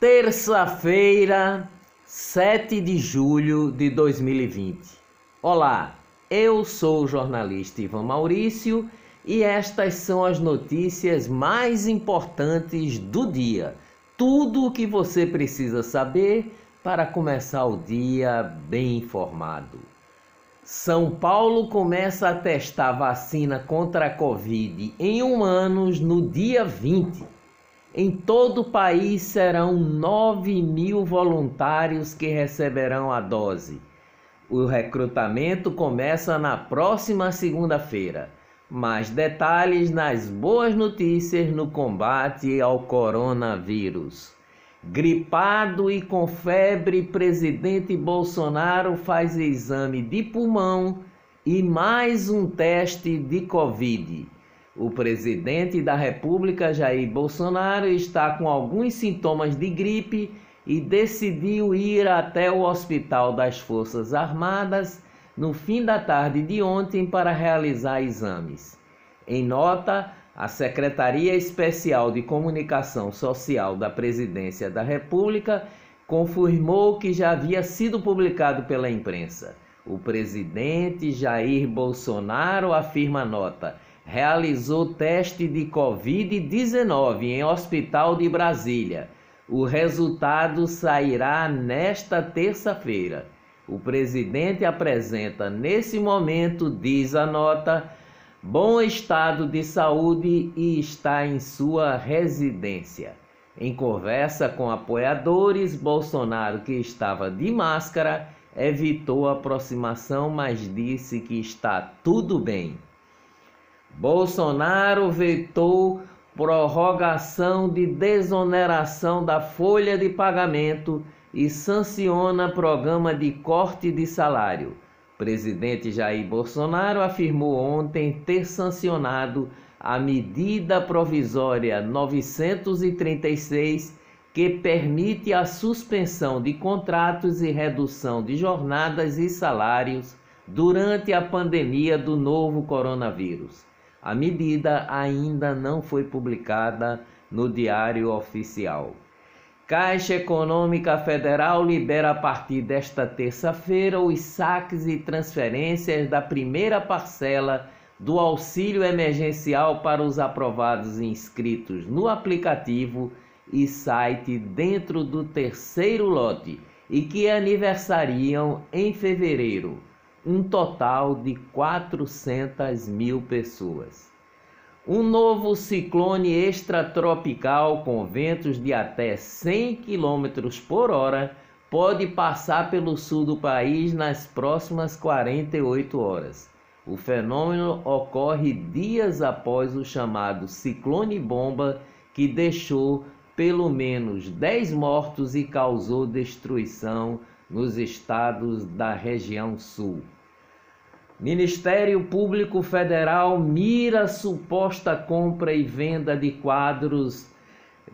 Terça-feira, 7 de julho de 2020. Olá, eu sou o jornalista Ivan Maurício e estas são as notícias mais importantes do dia. Tudo o que você precisa saber para começar o dia bem informado. São Paulo começa a testar vacina contra a Covid em humanos no dia 20. Em todo o país serão 9 mil voluntários que receberão a dose. O recrutamento começa na próxima segunda-feira. Mais detalhes nas boas notícias no combate ao coronavírus. Gripado e com febre, presidente Bolsonaro faz exame de pulmão e mais um teste de Covid. O presidente da República, Jair Bolsonaro, está com alguns sintomas de gripe e decidiu ir até o Hospital das Forças Armadas no fim da tarde de ontem para realizar exames. Em nota, a Secretaria Especial de Comunicação Social da Presidência da República confirmou que já havia sido publicado pela imprensa. O presidente Jair Bolsonaro afirma nota realizou teste de Covid-19 em hospital de Brasília. O resultado sairá nesta terça-feira. O presidente apresenta nesse momento, diz a nota, bom estado de saúde e está em sua residência. Em conversa com apoiadores, Bolsonaro, que estava de máscara, evitou a aproximação, mas disse que está tudo bem. Bolsonaro vetou prorrogação de desoneração da folha de pagamento e sanciona programa de corte de salário. Presidente Jair Bolsonaro afirmou ontem ter sancionado a medida provisória 936 que permite a suspensão de contratos e redução de jornadas e salários durante a pandemia do novo coronavírus. A medida ainda não foi publicada no Diário Oficial. Caixa Econômica Federal libera a partir desta terça-feira os saques e transferências da primeira parcela do auxílio emergencial para os aprovados inscritos no aplicativo e site dentro do terceiro lote e que aniversariam em fevereiro um total de 400 mil pessoas. Um novo ciclone extratropical com ventos de até 100 km por hora pode passar pelo sul do país nas próximas 48 horas. O fenômeno ocorre dias após o chamado ciclone bomba, que deixou pelo menos 10 mortos e causou destruição nos estados da região sul. Ministério Público Federal mira suposta compra e venda de quadros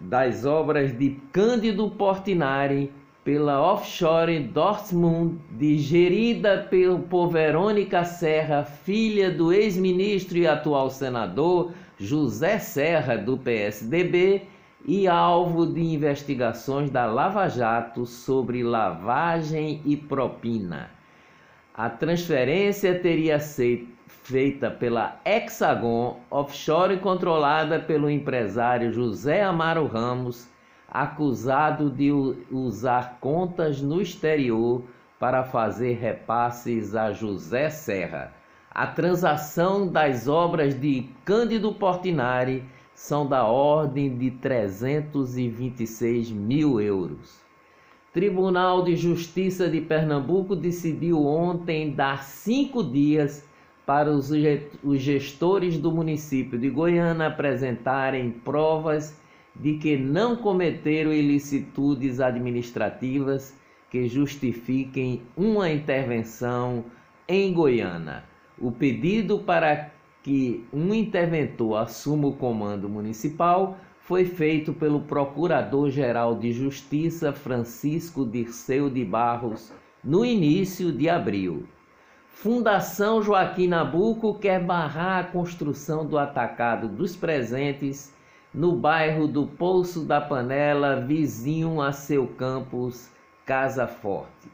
das obras de Cândido Portinari pela offshore Dortmund, gerida por Verônica Serra, filha do ex-ministro e atual senador José Serra, do PSDB, e alvo de investigações da Lava Jato sobre lavagem e propina. A transferência teria sido feita pela Hexagon Offshore controlada pelo empresário José Amaro Ramos, acusado de usar contas no exterior para fazer repasses a José Serra. A transação das obras de Cândido Portinari são da ordem de 326 mil euros. Tribunal de Justiça de Pernambuco decidiu ontem dar cinco dias para os gestores do município de Goiânia apresentarem provas de que não cometeram ilicitudes administrativas que justifiquem uma intervenção em Goiânia. O pedido para que um interventor assuma o comando municipal foi feito pelo Procurador-Geral de Justiça Francisco Dirceu de Barros no início de abril. Fundação Joaquim Nabuco quer barrar a construção do atacado dos presentes no bairro do Poço da Panela, vizinho a seu campus Casa Forte.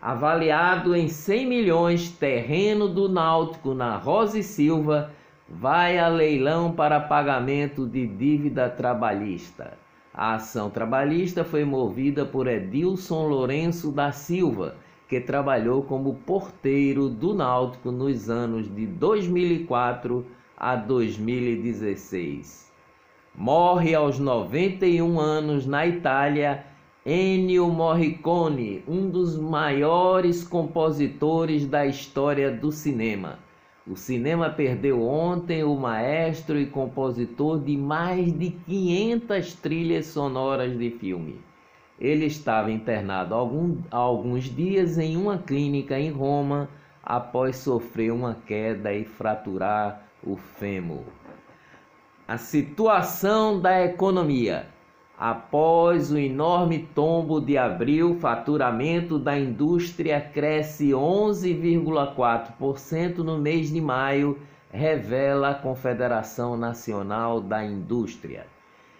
Avaliado em 100 milhões, terreno do Náutico na Rosa e Silva vai a leilão para pagamento de dívida trabalhista. A ação trabalhista foi movida por Edilson Lourenço da Silva, que trabalhou como porteiro do Náutico nos anos de 2004 a 2016. Morre aos 91 anos na Itália Ennio Morricone, um dos maiores compositores da história do cinema. O cinema perdeu ontem o maestro e compositor de mais de 500 trilhas sonoras de filme. Ele estava internado algum, há alguns dias em uma clínica em Roma após sofrer uma queda e fraturar o fêmur. A situação da economia. Após o enorme tombo de abril, faturamento da indústria cresce 11,4% no mês de maio, revela a Confederação Nacional da Indústria.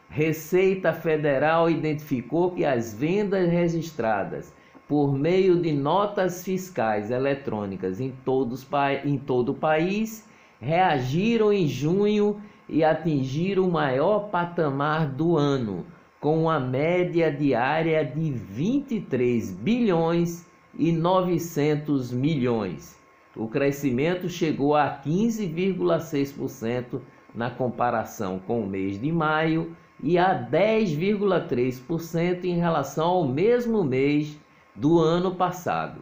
Receita Federal identificou que as vendas registradas por meio de notas fiscais eletrônicas em, todos, em todo o país reagiram em junho e atingiram o maior patamar do ano, com uma média diária de 23 bilhões e 900 milhões. O crescimento chegou a 15,6% na comparação com o mês de maio e a 10,3% em relação ao mesmo mês do ano passado.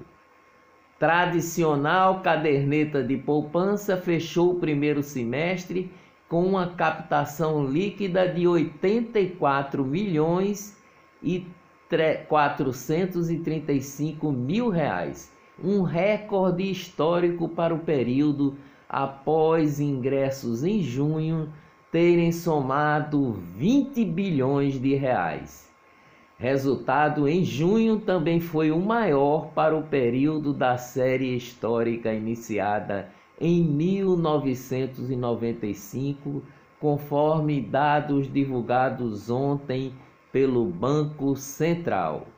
Tradicional caderneta de poupança fechou o primeiro semestre com uma captação líquida de 84 milhões e 435 mil reais, um recorde histórico para o período após ingressos em junho terem somado 20 bilhões de reais. Resultado em junho também foi o maior para o período da série histórica iniciada em 1995, conforme dados divulgados ontem pelo Banco Central.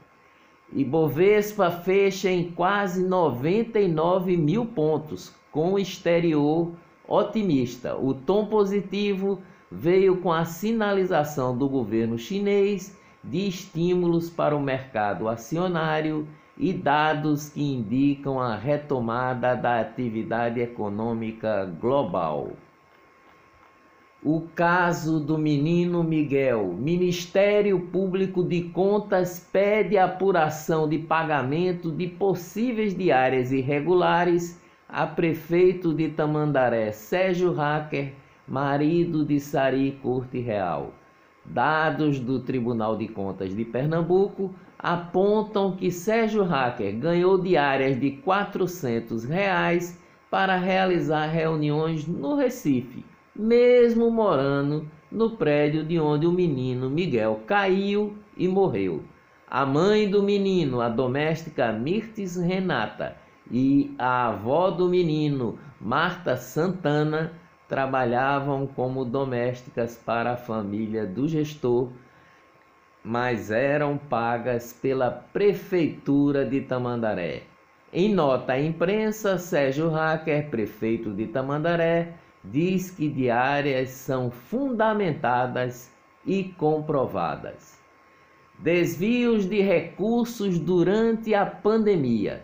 Ibovespa fecha em quase 99 mil pontos, com exterior otimista. O tom positivo veio com a sinalização do governo chinês de estímulos para o mercado acionário e dados que indicam a retomada da atividade econômica global. O caso do menino Miguel. Ministério Público de Contas pede apuração de pagamento de possíveis diárias irregulares a prefeito de Tamandaré, Sérgio Hacker, marido de Sari Corte Real. Dados do Tribunal de Contas de Pernambuco apontam que Sérgio Hacker ganhou diárias de 400 reais para realizar reuniões no Recife, mesmo morando no prédio de onde o menino Miguel caiu e morreu. A mãe do menino, a doméstica Mirtes Renata, e a avó do menino, Marta Santana, trabalhavam como domésticas para a família do gestor, mas eram pagas pela prefeitura de Tamandaré. Em nota à imprensa, Sérgio Hacker, prefeito de Tamandaré, diz que diárias são fundamentadas e comprovadas. Desvios de recursos durante a pandemia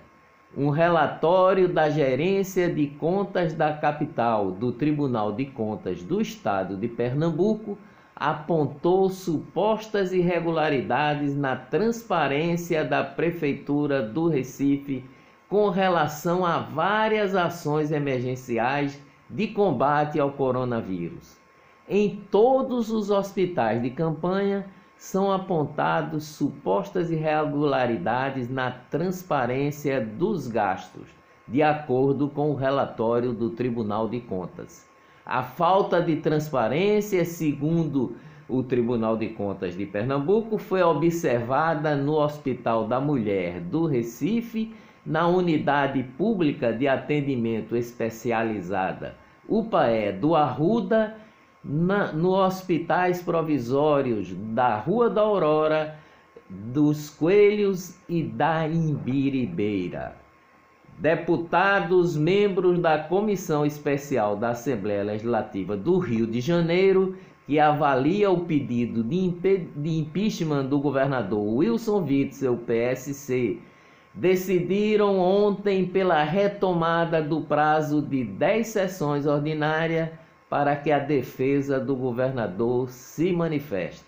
um relatório da Gerência de Contas da Capital do Tribunal de Contas do Estado de Pernambuco apontou supostas irregularidades na transparência da Prefeitura do Recife com relação a várias ações emergenciais de combate ao coronavírus. Em todos os hospitais de campanha, são apontados supostas irregularidades na transparência dos gastos, de acordo com o relatório do Tribunal de Contas. A falta de transparência, segundo o Tribunal de Contas de Pernambuco, foi observada no Hospital da Mulher do Recife, na Unidade Pública de Atendimento Especializada UPAE do Arruda na, no hospitais provisórios da Rua da Aurora, dos Coelhos e da Imbiribeira. Deputados, membros da Comissão Especial da Assembleia Legislativa do Rio de Janeiro, que avalia o pedido de, impeachment do governador Wilson Witzel, PSC, decidiram ontem pela retomada do prazo de 10 sessões ordinárias para que a defesa do governador se manifeste.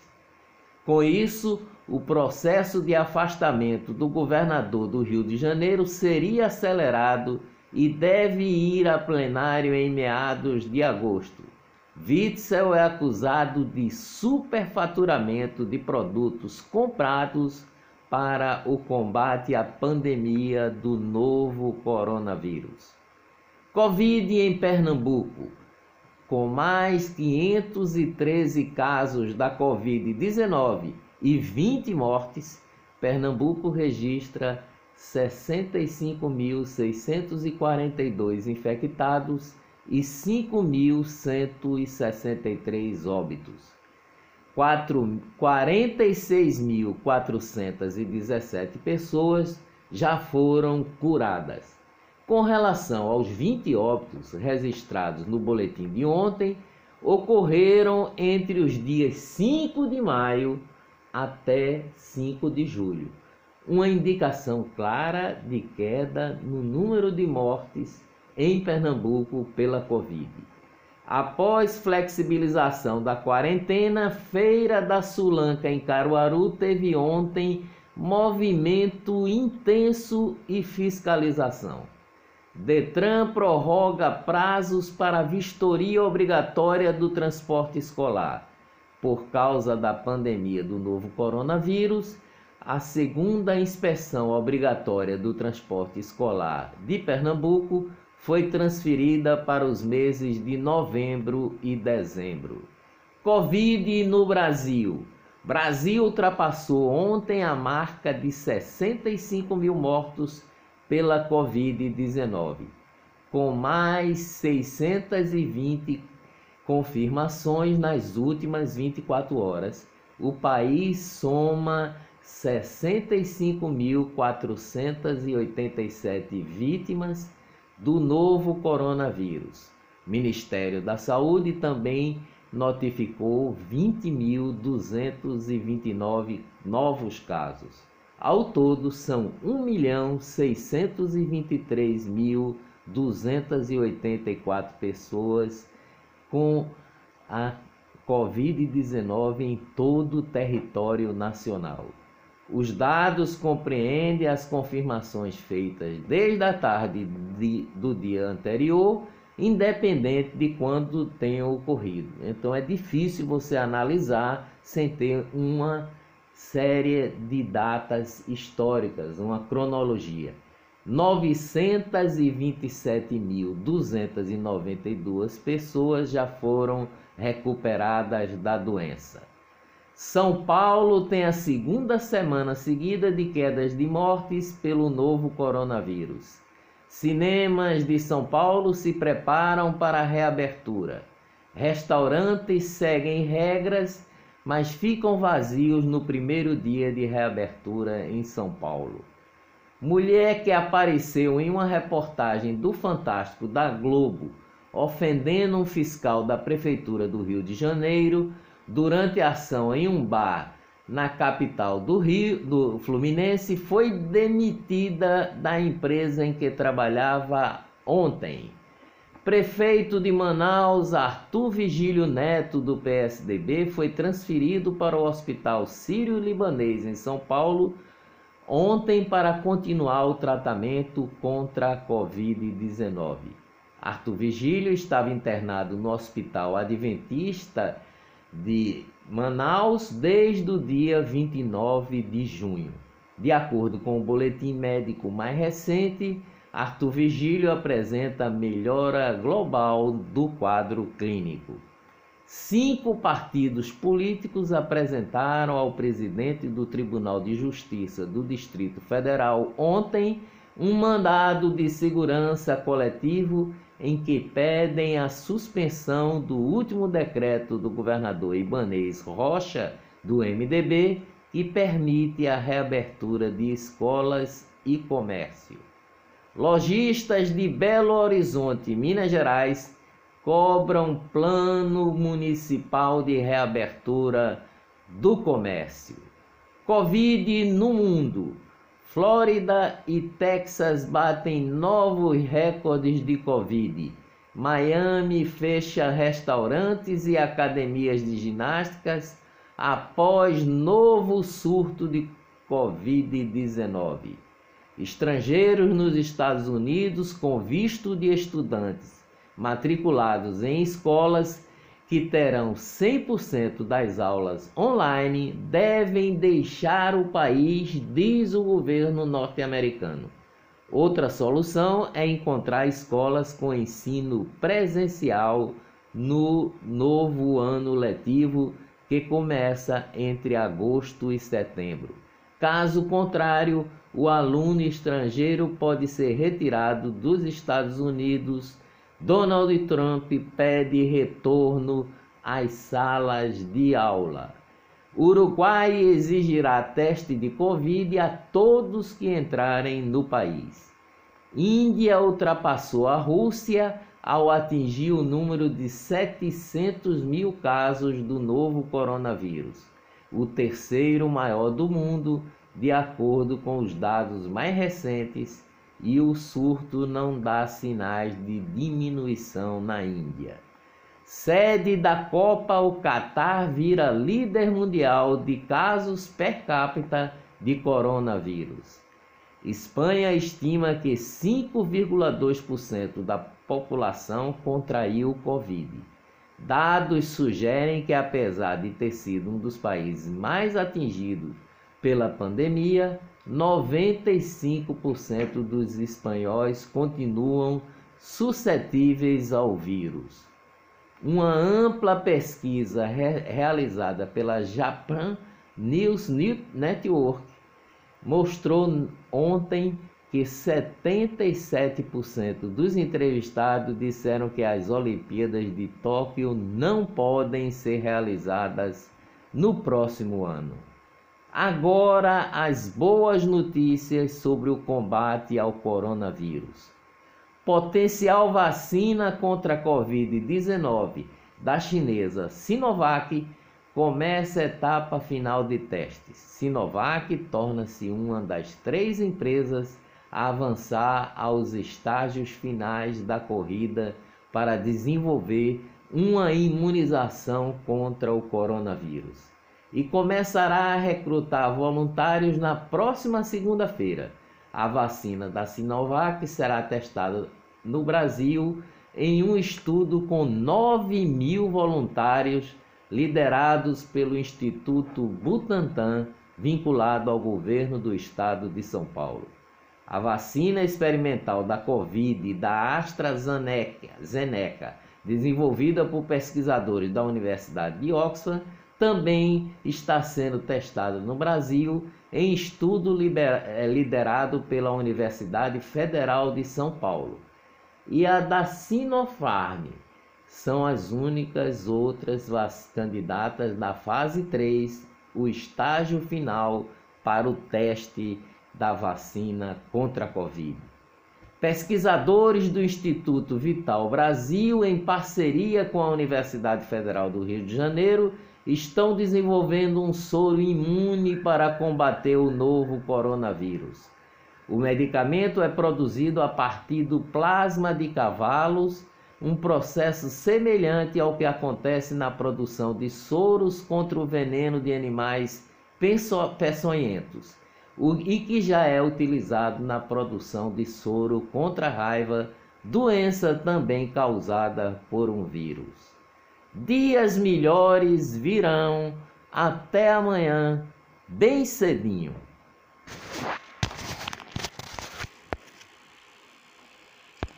Com isso, o processo de afastamento do governador do Rio de Janeiro seria acelerado e deve ir a plenário em meados de agosto. Witzel é acusado de superfaturamento de produtos comprados para o combate à pandemia do novo coronavírus. Covid em Pernambuco. Com mais 513 casos da Covid-19 e 20 mortes, Pernambuco registra 65.642 infectados e 5.163 óbitos. 46.417 pessoas já foram curadas. Com relação aos 20 óbitos registrados no boletim de ontem, ocorreram entre os dias 5 de maio até 5 de julho, uma indicação clara de queda no número de mortes em Pernambuco pela Covid. Após flexibilização da quarentena, Feira da Sulanca em Caruaru teve ontem movimento intenso e fiscalização. Detran prorroga prazos para vistoria obrigatória do transporte escolar. Por causa da pandemia do novo coronavírus, a segunda inspeção obrigatória do transporte escolar de Pernambuco foi transferida para os meses de novembro e dezembro. Covid no Brasil. Brasil ultrapassou ontem a marca de 65 mil mortos pela Covid-19, com mais 620 confirmações nas últimas 24 horas. O país soma 65.487 vítimas do novo coronavírus. O Ministério da Saúde também notificou 20.229 novos casos. Ao todo, são 1.623.284 pessoas com a Covid-19 em todo o território nacional. Os dados compreendem as confirmações feitas desde a tarde de, do dia anterior, independente de quando tenha ocorrido. Então é difícil você analisar sem ter uma série de datas históricas, uma cronologia. 927.292 pessoas já foram recuperadas da doença. São Paulo tem a segunda semana seguida de quedas de mortes pelo novo coronavírus. Cinemas de São Paulo se preparam para a reabertura. Restaurantes seguem regras, mas ficam vazios no primeiro dia de reabertura em São Paulo. Mulher que apareceu em uma reportagem do Fantástico da Globo ofendendo um fiscal da Prefeitura do Rio de Janeiro durante a ação em um bar na capital do Rio, do Fluminense, foi demitida da empresa em que trabalhava ontem. Prefeito de Manaus, Arthur Vigílio Neto, do PSDB, foi transferido para o Hospital Sírio-Libanês, em São Paulo, ontem para continuar o tratamento contra a Covid-19. Arthur Vigílio estava internado no Hospital Adventista de Manaus desde o dia 29 de junho. De acordo com o boletim médico mais recente, Arthur Vigílio apresenta melhora global do quadro clínico. Cinco partidos políticos apresentaram ao presidente do Tribunal de Justiça do Distrito Federal ontem um mandado de segurança coletivo em que pedem a suspensão do último decreto do governador Ibanês Rocha, do MDB, que permite a reabertura de escolas e comércio. Lojistas de Belo Horizonte, Minas Gerais, cobram plano municipal de reabertura do comércio. Covid no mundo. Flórida e Texas batem novos recordes de Covid. Miami fecha restaurantes e academias de ginásticas após novo surto de Covid-19. Estrangeiros nos Estados Unidos com visto de estudantes matriculados em escolas que terão 100% das aulas online devem deixar o país, diz o governo norte-americano. Outra solução é encontrar escolas com ensino presencial no novo ano letivo que começa entre agosto e setembro. Caso contrário, o aluno estrangeiro pode ser retirado dos Estados Unidos Donald Trump pede retorno às salas de aula. Uruguai exigirá teste de Covid a todos que entrarem no país. Índia ultrapassou a Rússia ao atingir o número de 700 mil casos do novo coronavírus, o terceiro maior do mundo, de acordo com os dados mais recentes e o surto não dá sinais de diminuição na Índia. Sede da Copa, o Catar vira líder mundial de casos per capita de coronavírus. Espanha estima que 5,2% da população contraiu o Covid. Dados sugerem que, apesar de ter sido um dos países mais atingidos pela pandemia, 95% dos espanhóis continuam suscetíveis ao vírus. Uma ampla pesquisa re realizada pela Japan News Network mostrou ontem que 77% dos entrevistados disseram que as Olimpíadas de Tóquio não podem ser realizadas no próximo ano. Agora, as boas notícias sobre o combate ao coronavírus. Potencial vacina contra a Covid-19 da chinesa Sinovac começa a etapa final de testes. Sinovac torna-se uma das três empresas a avançar aos estágios finais da corrida para desenvolver uma imunização contra o coronavírus e começará a recrutar voluntários na próxima segunda-feira. A vacina da Sinovac será testada no Brasil em um estudo com 9 mil voluntários liderados pelo Instituto Butantan, vinculado ao governo do estado de São Paulo. A vacina experimental da Covid da AstraZeneca, desenvolvida por pesquisadores da Universidade de Oxford, também está sendo testada no Brasil em estudo eh, liderado pela Universidade Federal de São Paulo. E a da Sinopharm são as únicas outras candidatas da fase 3, o estágio final para o teste da vacina contra a Covid. Pesquisadores do Instituto Vital Brasil, em parceria com a Universidade Federal do Rio de Janeiro, estão desenvolvendo um soro imune para combater o novo coronavírus. O medicamento é produzido a partir do plasma de cavalos, um processo semelhante ao que acontece na produção de soros contra o veneno de animais peçonhentos, e que já é utilizado na produção de soro contra a raiva, doença também causada por um vírus. Dias melhores virão. Até amanhã, bem cedinho.